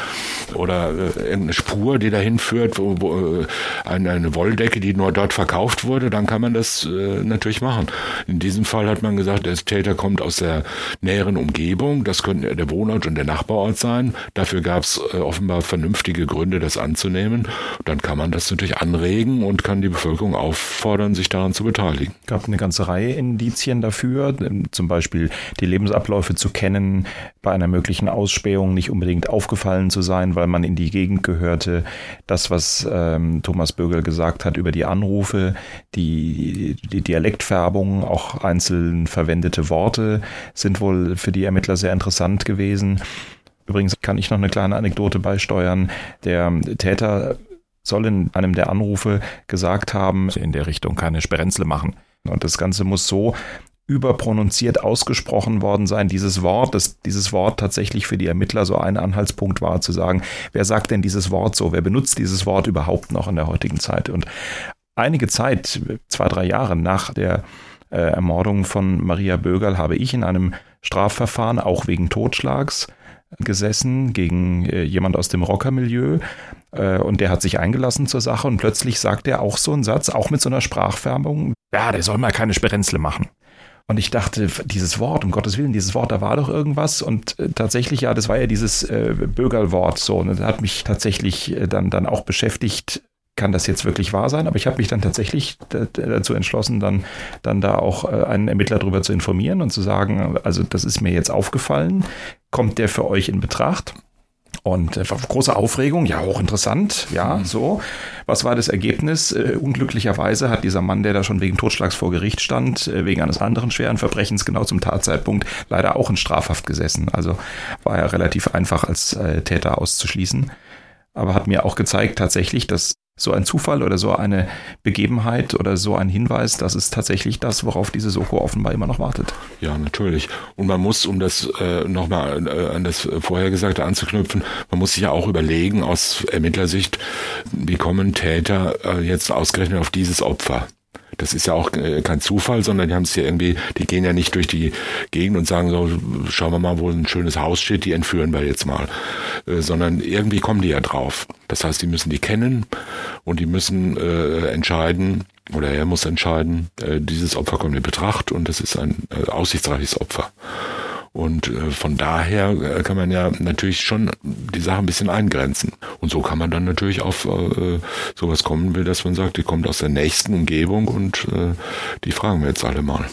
oder äh, irgendeine Spur, die dahin führt, wo, wo äh, eine, eine Wolldecke, die nur dort verkauft wurde, dann kann man das äh, natürlich machen. In diesem Fall hat man gesagt, der Täter kommt aus der näheren Umgebung, das könnte der Wohnort und der Nachbarort sein. Dafür gab es äh, offenbar vernünftige Gründe, das anzunehmen. Dann kann man das natürlich anregen und kann die Bevölkerung auf auffordern, sich daran zu beteiligen. Es gab eine ganze Reihe Indizien dafür, zum Beispiel die Lebensabläufe zu kennen, bei einer möglichen Ausspähung nicht unbedingt aufgefallen zu sein, weil man in die Gegend gehörte. Das, was ähm, Thomas Bögel gesagt hat über die Anrufe, die, die Dialektfärbung, auch einzeln verwendete Worte sind wohl für die Ermittler sehr interessant gewesen. Übrigens kann ich noch eine kleine Anekdote beisteuern. Der Täter soll in einem der Anrufe gesagt haben, in der Richtung keine Sperenzle machen. Und das Ganze muss so überprononziert ausgesprochen worden sein, dieses Wort, dass dieses Wort tatsächlich für die Ermittler so ein Anhaltspunkt war, zu sagen, wer sagt denn dieses Wort so, wer benutzt dieses Wort überhaupt noch in der heutigen Zeit? Und einige Zeit, zwei, drei Jahre nach der äh, Ermordung von Maria Bögerl, habe ich in einem Strafverfahren, auch wegen Totschlags, gesessen gegen äh, jemand aus dem Rockermilieu äh, und der hat sich eingelassen zur Sache und plötzlich sagt er auch so einen Satz, auch mit so einer Sprachfärbung, ja, der soll mal keine Sperenzle machen. Und ich dachte, dieses Wort, um Gottes Willen, dieses Wort, da war doch irgendwas. Und äh, tatsächlich, ja, das war ja dieses äh, Bögerlwort so. Und das hat mich tatsächlich äh, dann, dann auch beschäftigt, kann das jetzt wirklich wahr sein? Aber ich habe mich dann tatsächlich dazu entschlossen, dann, dann da auch äh, einen Ermittler darüber zu informieren und zu sagen, also das ist mir jetzt aufgefallen. Kommt der für euch in Betracht? Und äh, große Aufregung, ja, hochinteressant, ja, mhm. so. Was war das Ergebnis? Äh, unglücklicherweise hat dieser Mann, der da schon wegen Totschlags vor Gericht stand, äh, wegen eines anderen schweren Verbrechens genau zum Tatzeitpunkt leider auch in Strafhaft gesessen. Also war er relativ einfach als äh, Täter auszuschließen. Aber hat mir auch gezeigt tatsächlich, dass so ein Zufall oder so eine Begebenheit oder so ein Hinweis, das ist tatsächlich das, worauf diese Soko offenbar immer noch wartet. Ja, natürlich. Und man muss, um das äh, nochmal äh, an das Vorhergesagte anzuknüpfen, man muss sich ja auch überlegen aus Ermittlersicht, wie kommen Täter äh, jetzt ausgerechnet auf dieses Opfer? Das ist ja auch äh, kein Zufall, sondern die haben es ja irgendwie, die gehen ja nicht durch die Gegend und sagen so, schauen wir mal, wo ein schönes Haus steht, die entführen wir jetzt mal. Äh, sondern irgendwie kommen die ja drauf. Das heißt, die müssen die kennen und die müssen äh, entscheiden, oder er muss entscheiden, äh, dieses Opfer kommt in Betracht und das ist ein äh, aussichtsreiches Opfer. Und äh, von daher äh, kann man ja natürlich schon die Sache ein bisschen eingrenzen. Und so kann man dann natürlich auf äh, sowas kommen, wie dass man sagt, die kommt aus der nächsten Umgebung und die fragen wir jetzt alle mal.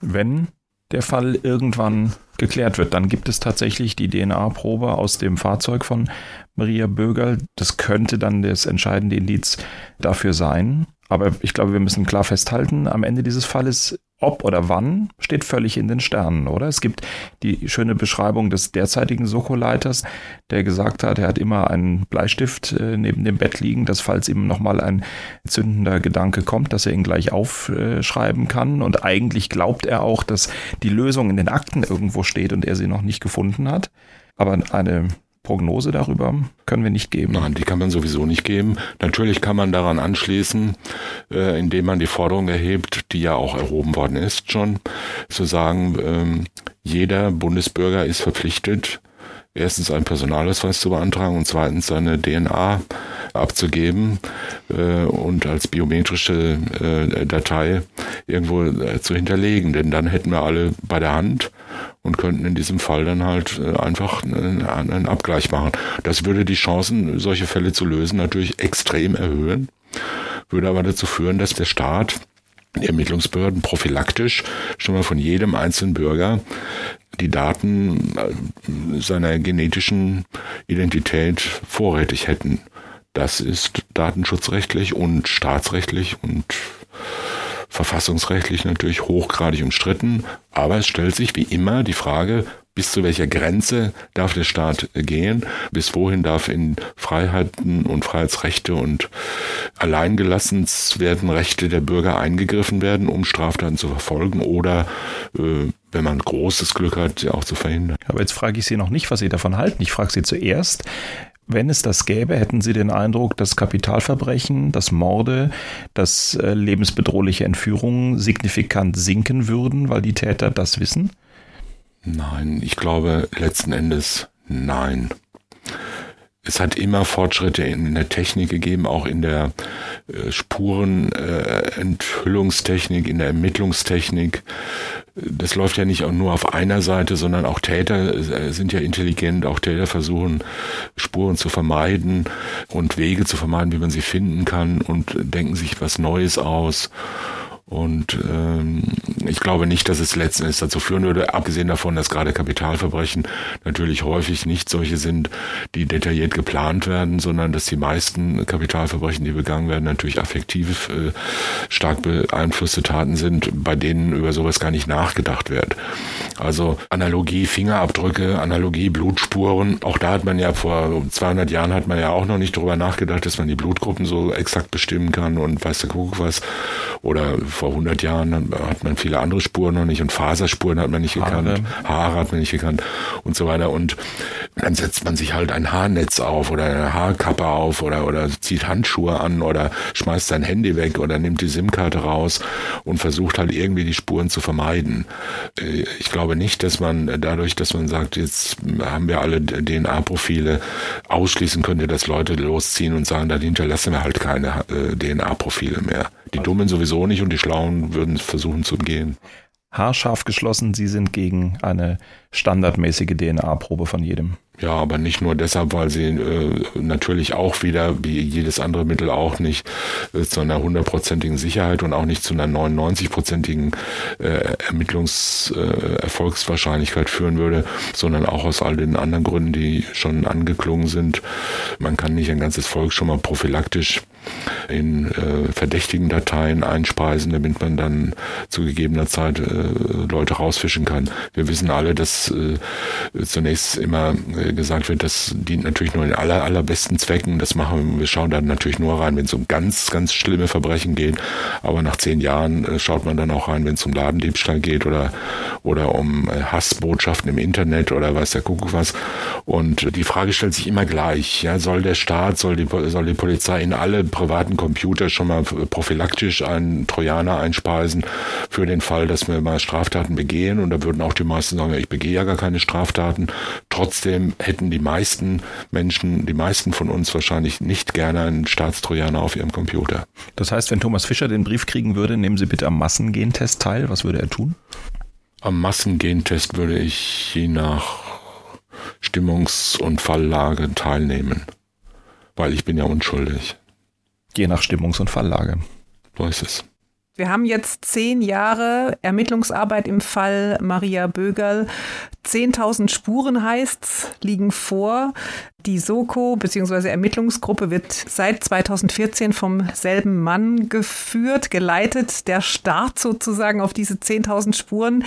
Wenn der Fall irgendwann geklärt wird, dann gibt es tatsächlich die DNA-Probe aus dem Fahrzeug von Maria Bögerl. Das könnte dann das entscheidende Indiz dafür sein. Aber ich glaube, wir müssen klar festhalten, am Ende dieses Falles ob oder wann steht völlig in den Sternen, oder? Es gibt die schöne Beschreibung des derzeitigen Soko-Leiters, der gesagt hat, er hat immer einen Bleistift äh, neben dem Bett liegen, dass falls ihm nochmal ein zündender Gedanke kommt, dass er ihn gleich aufschreiben kann. Und eigentlich glaubt er auch, dass die Lösung in den Akten irgendwo steht und er sie noch nicht gefunden hat. Aber eine Prognose darüber können wir nicht geben. Nein, die kann man sowieso nicht geben. Natürlich kann man daran anschließen, äh, indem man die Forderung erhebt, die ja auch erhoben worden ist schon, zu sagen, ähm, jeder Bundesbürger ist verpflichtet, erstens einen Personalausweis zu beantragen und zweitens seine DNA abzugeben äh, und als biometrische äh, Datei irgendwo äh, zu hinterlegen. Denn dann hätten wir alle bei der Hand und könnten in diesem Fall dann halt äh, einfach einen, einen Abgleich machen. Das würde die Chancen, solche Fälle zu lösen, natürlich extrem erhöhen, würde aber dazu führen, dass der Staat Ermittlungsbehörden prophylaktisch schon mal von jedem einzelnen Bürger die Daten äh, seiner genetischen Identität vorrätig hätten. Das ist datenschutzrechtlich und staatsrechtlich und verfassungsrechtlich natürlich hochgradig umstritten, aber es stellt sich wie immer die Frage, bis zu welcher Grenze darf der Staat gehen, bis wohin darf in Freiheiten und Freiheitsrechte und alleingelassens werden Rechte der Bürger eingegriffen werden, um Straftaten zu verfolgen oder äh, wenn man großes Glück hat, auch zu verhindern. Aber jetzt frage ich Sie noch nicht, was Sie davon halten. Ich frage Sie zuerst, wenn es das gäbe, hätten Sie den Eindruck, dass Kapitalverbrechen, dass Morde, dass äh, lebensbedrohliche Entführungen signifikant sinken würden, weil die Täter das wissen? Nein, ich glaube letzten Endes nein. Es hat immer Fortschritte in der Technik gegeben, auch in der äh, Spurenenthüllungstechnik, in der Ermittlungstechnik. Das läuft ja nicht nur auf einer Seite, sondern auch Täter äh, sind ja intelligent, auch Täter versuchen Spuren zu vermeiden und Wege zu vermeiden, wie man sie finden kann und denken sich was Neues aus. Und ähm, ich glaube nicht, dass es letzten Endes dazu führen würde, abgesehen davon, dass gerade Kapitalverbrechen natürlich häufig nicht solche sind, die detailliert geplant werden, sondern dass die meisten Kapitalverbrechen, die begangen werden, natürlich affektiv äh, stark beeinflusste Taten sind, bei denen über sowas gar nicht nachgedacht wird. Also Analogie Fingerabdrücke, Analogie Blutspuren, auch da hat man ja vor 200 Jahren hat man ja auch noch nicht darüber nachgedacht, dass man die Blutgruppen so exakt bestimmen kann und weiß der Kuckuck was. Oder vor 100 Jahren hat man viele andere Spuren noch nicht und Faserspuren hat man nicht Haare. gekannt, Haare hat man nicht gekannt und so weiter. Und dann setzt man sich halt ein Haarnetz auf oder eine Haarkappe auf oder, oder zieht Handschuhe an oder schmeißt sein Handy weg oder nimmt die SIM-Karte raus und versucht halt irgendwie die Spuren zu vermeiden. Äh, ich glaube nicht, dass man dadurch, dass man sagt, jetzt haben wir alle DNA-Profile, ausschließen könnte, dass Leute losziehen und sagen, da hinterlassen wir halt keine äh, DNA-Profile mehr. Die Dummen sowieso nicht und die Schlauen würden versuchen zu umgehen. Haarscharf geschlossen, Sie sind gegen eine standardmäßige DNA-Probe von jedem. Ja, aber nicht nur deshalb, weil sie äh, natürlich auch wieder, wie jedes andere Mittel auch nicht, äh, zu einer hundertprozentigen Sicherheit und auch nicht zu einer 99-prozentigen äh, Ermittlungserfolgswahrscheinlichkeit äh, führen würde, sondern auch aus all den anderen Gründen, die schon angeklungen sind. Man kann nicht ein ganzes Volk schon mal prophylaktisch in äh, verdächtigen Dateien einspeisen, damit man dann zu gegebener Zeit äh, Leute rausfischen kann. Wir wissen alle, dass äh, zunächst immer äh, gesagt wird, das dient natürlich nur in aller, allerbesten Zwecken. Das machen wir, schauen dann natürlich nur rein, wenn es um ganz, ganz schlimme Verbrechen geht. Aber nach zehn Jahren äh, schaut man dann auch rein, wenn es um Ladendiebstahl geht oder, oder um äh, Hassbotschaften im Internet oder weiß der Kuckuck was. Und die Frage stellt sich immer gleich. Ja, soll der Staat, soll die, soll die Polizei in alle privaten Computer schon mal prophylaktisch einen Trojaner einspeisen für den Fall, dass wir mal Straftaten begehen? Und da würden auch die meisten sagen, ich begehe ja gar keine Straftaten. Trotzdem hätten die meisten Menschen, die meisten von uns wahrscheinlich nicht gerne einen Staatstrojaner auf ihrem Computer. Das heißt, wenn Thomas Fischer den Brief kriegen würde, nehmen Sie bitte am Massengentest teil. Was würde er tun? Am Massengentest würde ich je nach Stimmungs- und Falllage teilnehmen, weil ich bin ja unschuldig. Je nach Stimmungs- und Falllage. So ist es. Wir haben jetzt zehn Jahre Ermittlungsarbeit im Fall Maria Bögerl. 10.000 Spuren heißt's, liegen vor. Die Soko bzw. Ermittlungsgruppe wird seit 2014 vom selben Mann geführt, geleitet. Der Start sozusagen auf diese 10.000 Spuren.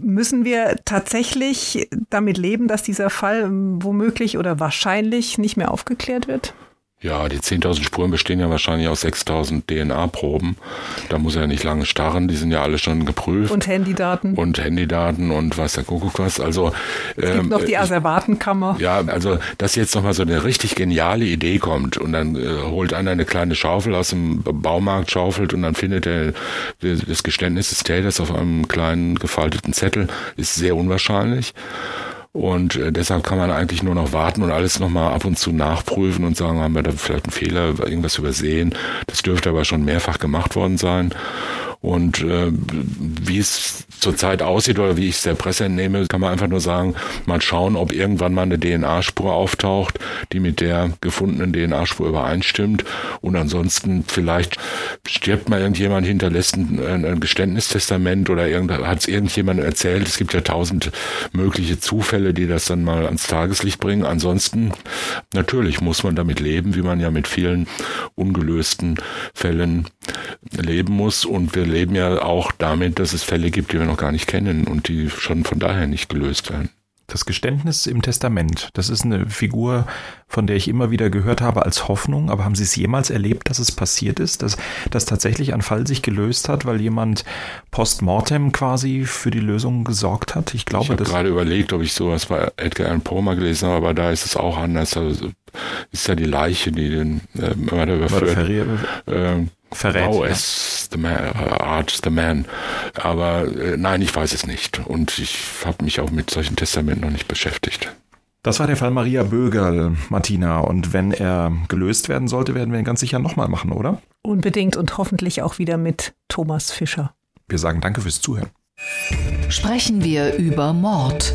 Müssen wir tatsächlich damit leben, dass dieser Fall womöglich oder wahrscheinlich nicht mehr aufgeklärt wird? Ja, die 10.000 Spuren bestehen ja wahrscheinlich aus 6.000 DNA-Proben. Da muss er ja nicht lange starren, die sind ja alle schon geprüft. Und Handydaten. Und Handydaten und was der Kuckuck was. Also, es gibt ähm, noch die Asservatenkammer. Ja, also, dass jetzt nochmal so eine richtig geniale Idee kommt und dann äh, holt einer eine kleine Schaufel aus dem Baumarkt, schaufelt und dann findet er das Geständnis des Täters auf einem kleinen gefalteten Zettel, ist sehr unwahrscheinlich. Und äh, deshalb kann man eigentlich nur noch warten und alles nochmal ab und zu nachprüfen und sagen, haben wir da vielleicht einen Fehler, irgendwas übersehen. Das dürfte aber schon mehrfach gemacht worden sein. Und äh, wie es zurzeit aussieht oder wie ich es der Presse entnehme, kann man einfach nur sagen, mal schauen, ob irgendwann mal eine DNA-Spur auftaucht, die mit der gefundenen DNA-Spur übereinstimmt. Und ansonsten vielleicht stirbt mal irgendjemand, hinterlässt ein, ein Geständnistestament oder hat es irgendjemand erzählt. Es gibt ja tausend mögliche Zufälle, die das dann mal ans Tageslicht bringen. Ansonsten natürlich muss man damit leben, wie man ja mit vielen ungelösten Fällen leben muss. Und wir leben ja auch damit, dass es Fälle gibt, die wir noch gar nicht kennen und die schon von daher nicht gelöst werden. Das Geständnis im Testament, das ist eine Figur, von der ich immer wieder gehört habe als Hoffnung, aber haben Sie es jemals erlebt, dass es passiert ist, dass, dass tatsächlich ein Fall sich gelöst hat, weil jemand post mortem quasi für die Lösung gesorgt hat? Ich glaube, ich habe gerade überlegt, ob ich sowas bei Edgar Allan Poe mal gelesen habe, aber da ist es auch anders. Also ist ja die Leiche, die den äh, Mörder überführt. Äh, verrät. Oh, es the man, uh, Art the man. Aber äh, nein, ich weiß es nicht. Und ich habe mich auch mit solchen Testamenten noch nicht beschäftigt. Das war der Fall Maria Bögerl, Martina. Und wenn er gelöst werden sollte, werden wir ihn ganz sicher nochmal machen, oder? Unbedingt und hoffentlich auch wieder mit Thomas Fischer. Wir sagen danke fürs Zuhören. Sprechen wir über Mord.